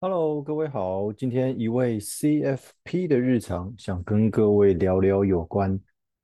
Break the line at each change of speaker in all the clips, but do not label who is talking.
Hello，各位好。今天一位 CFP 的日常，想跟各位聊聊有关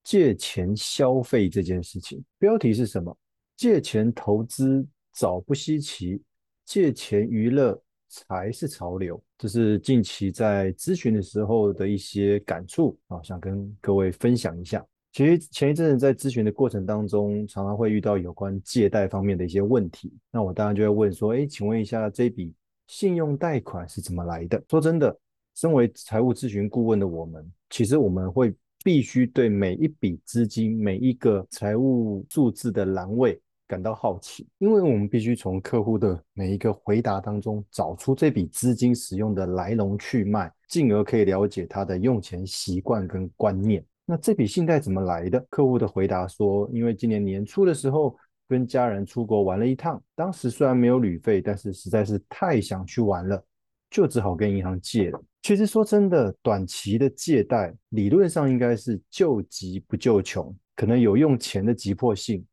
借钱消费这件事情。标题是什么？借钱投资早不稀奇，借钱娱乐才是潮流。这是近期在咨询的时候的一些感触啊，想跟各位分享一下。其实前一阵子在咨询的过程当中，常常会遇到有关借贷方面的一些问题。那我当然就会问说：哎，请问一下这笔。信用贷款是怎么来的？说真的，身为财务咨询顾问的我们，其实我们会必须对每一笔资金、每一个财务数字的栏位感到好奇，因为我们必须从客户的每一个回答当中找出这笔资金使用的来龙去脉，进而可以了解他的用钱习惯跟观念。那这笔信贷怎么来的？客户的回答说，因为今年年初的时候。跟家人出国玩了一趟，当时虽然没有旅费，但是实在是太想去玩了，就只好跟银行借了。其实说真的，短期的借贷理论上应该是救急不救穷，可能有用钱的急迫性，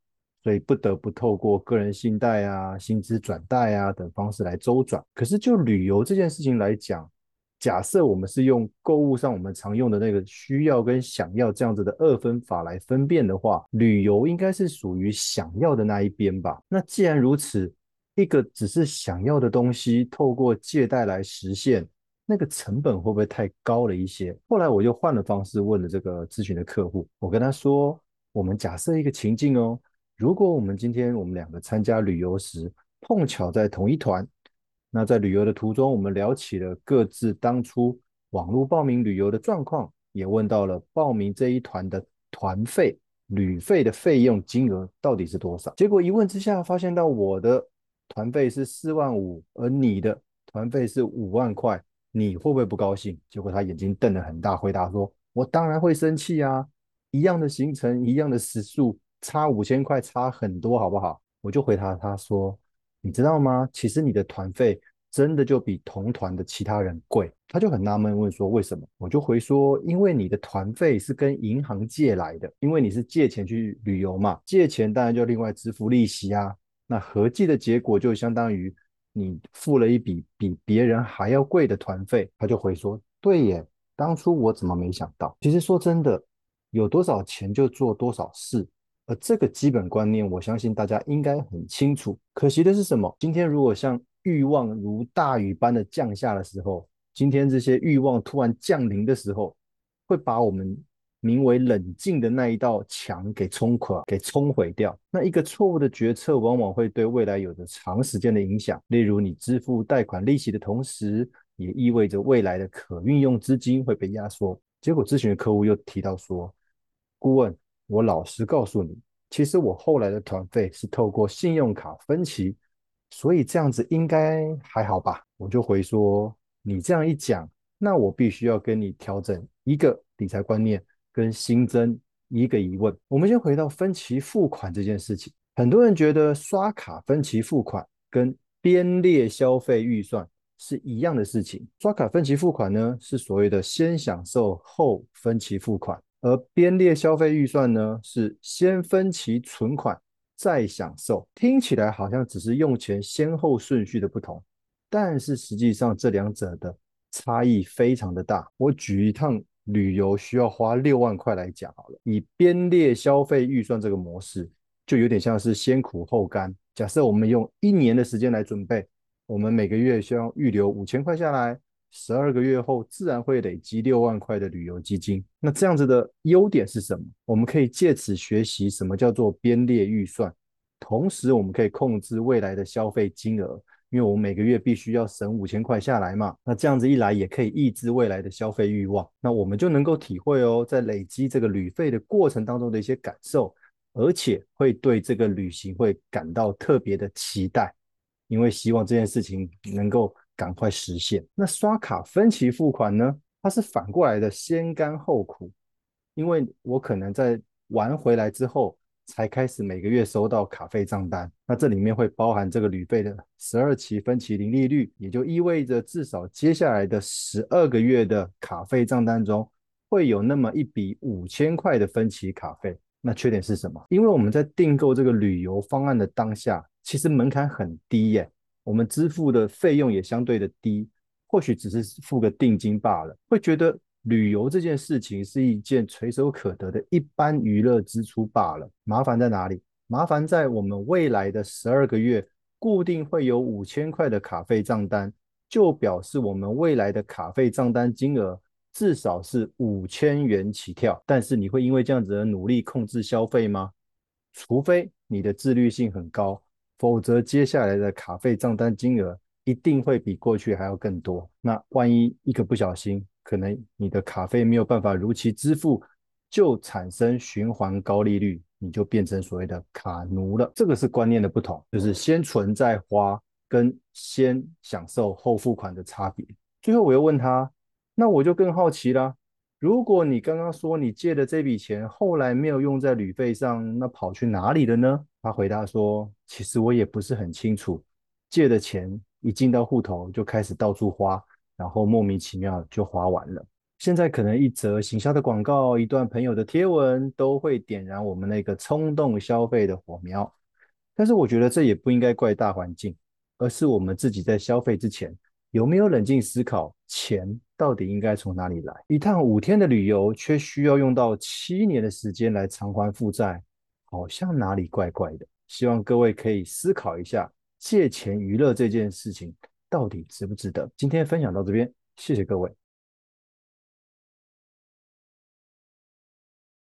所以不得不透过个人信贷啊、薪资转贷啊等方式来周转。可是就旅游这件事情来讲，假设我们是用购物上我们常用的那个需要跟想要这样子的二分法来分辨的话，旅游应该是属于想要的那一边吧？那既然如此，一个只是想要的东西，透过借贷来实现，那个成本会不会太高了一些？后来我又换了方式问了这个咨询的客户，我跟他说，我们假设一个情境哦，如果我们今天我们两个参加旅游时碰巧在同一团。那在旅游的途中，我们聊起了各自当初网络报名旅游的状况，也问到了报名这一团的团费、旅费的费用金额到底是多少。结果一问之下，发现到我的团费是四万五，而你的团费是五万块，你会不会不高兴？结果他眼睛瞪得很大，回答说：“我当然会生气啊！一样的行程，一样的时数，差五千块，差很多，好不好？”我就回答他说。你知道吗？其实你的团费真的就比同团的其他人贵。他就很纳闷问说为什么？我就回说，因为你的团费是跟银行借来的，因为你是借钱去旅游嘛，借钱当然就另外支付利息啊。那合计的结果就相当于你付了一笔比别人还要贵的团费。他就回说，对耶，当初我怎么没想到？其实说真的，有多少钱就做多少事。而这个基本观念，我相信大家应该很清楚。可惜的是什么？今天如果像欲望如大雨般的降下的时候，今天这些欲望突然降临的时候，会把我们名为冷静的那一道墙给冲垮、给冲毁掉。那一个错误的决策，往往会对未来有着长时间的影响。例如，你支付贷款利息的同时，也意味着未来的可运用资金会被压缩。结果，咨询的客户又提到说，顾问。我老实告诉你，其实我后来的团费是透过信用卡分期，所以这样子应该还好吧？我就回说，你这样一讲，那我必须要跟你调整一个理财观念，跟新增一个疑问。我们先回到分期付款这件事情，很多人觉得刷卡分期付款跟编列消费预算是一样的事情。刷卡分期付款呢，是所谓的先享受后分期付款。而编列消费预算呢，是先分期存款再享受，听起来好像只是用钱先后顺序的不同，但是实际上这两者的差异非常的大。我举一趟旅游需要花六万块来讲好了，以编列消费预算这个模式，就有点像是先苦后甘。假设我们用一年的时间来准备，我们每个月需要预留五千块下来。十二个月后，自然会累积六万块的旅游基金。那这样子的优点是什么？我们可以借此学习什么叫做编列预算，同时我们可以控制未来的消费金额，因为我们每个月必须要省五千块下来嘛。那这样子一来，也可以抑制未来的消费欲望。那我们就能够体会哦，在累积这个旅费的过程当中的一些感受，而且会对这个旅行会感到特别的期待，因为希望这件事情能够。赶快实现。那刷卡分期付款呢？它是反过来的，先甘后苦。因为我可能在玩回来之后，才开始每个月收到卡费账单。那这里面会包含这个旅费的十二期分期零利率，也就意味着至少接下来的十二个月的卡费账单中，会有那么一笔五千块的分期卡费。那缺点是什么？因为我们在订购这个旅游方案的当下，其实门槛很低耶。我们支付的费用也相对的低，或许只是付个定金罢了，会觉得旅游这件事情是一件垂手可得的一般娱乐支出罢了。麻烦在哪里？麻烦在我们未来的十二个月固定会有五千块的卡费账单，就表示我们未来的卡费账单金额至少是五千元起跳。但是你会因为这样子而努力控制消费吗？除非你的自律性很高。否则，接下来的卡费账单金额一定会比过去还要更多。那万一一个不小心，可能你的卡费没有办法如期支付，就产生循环高利率，你就变成所谓的卡奴了。这个是观念的不同，就是先存再花跟先享受后付款的差别。最后我又问他，那我就更好奇啦。如果你刚刚说你借的这笔钱后来没有用在旅费上，那跑去哪里了呢？他回答说：“其实我也不是很清楚，借的钱一进到户头就开始到处花，然后莫名其妙就花完了。现在可能一则行销的广告，一段朋友的贴文，都会点燃我们那个冲动消费的火苗。但是我觉得这也不应该怪大环境，而是我们自己在消费之前有没有冷静思考，钱到底应该从哪里来？一趟五天的旅游，却需要用到七年的时间来偿还负债。”好像哪里怪怪的，希望各位可以思考一下，借钱娱乐这件事情到底值不值得？今天分享到这边，谢谢各位。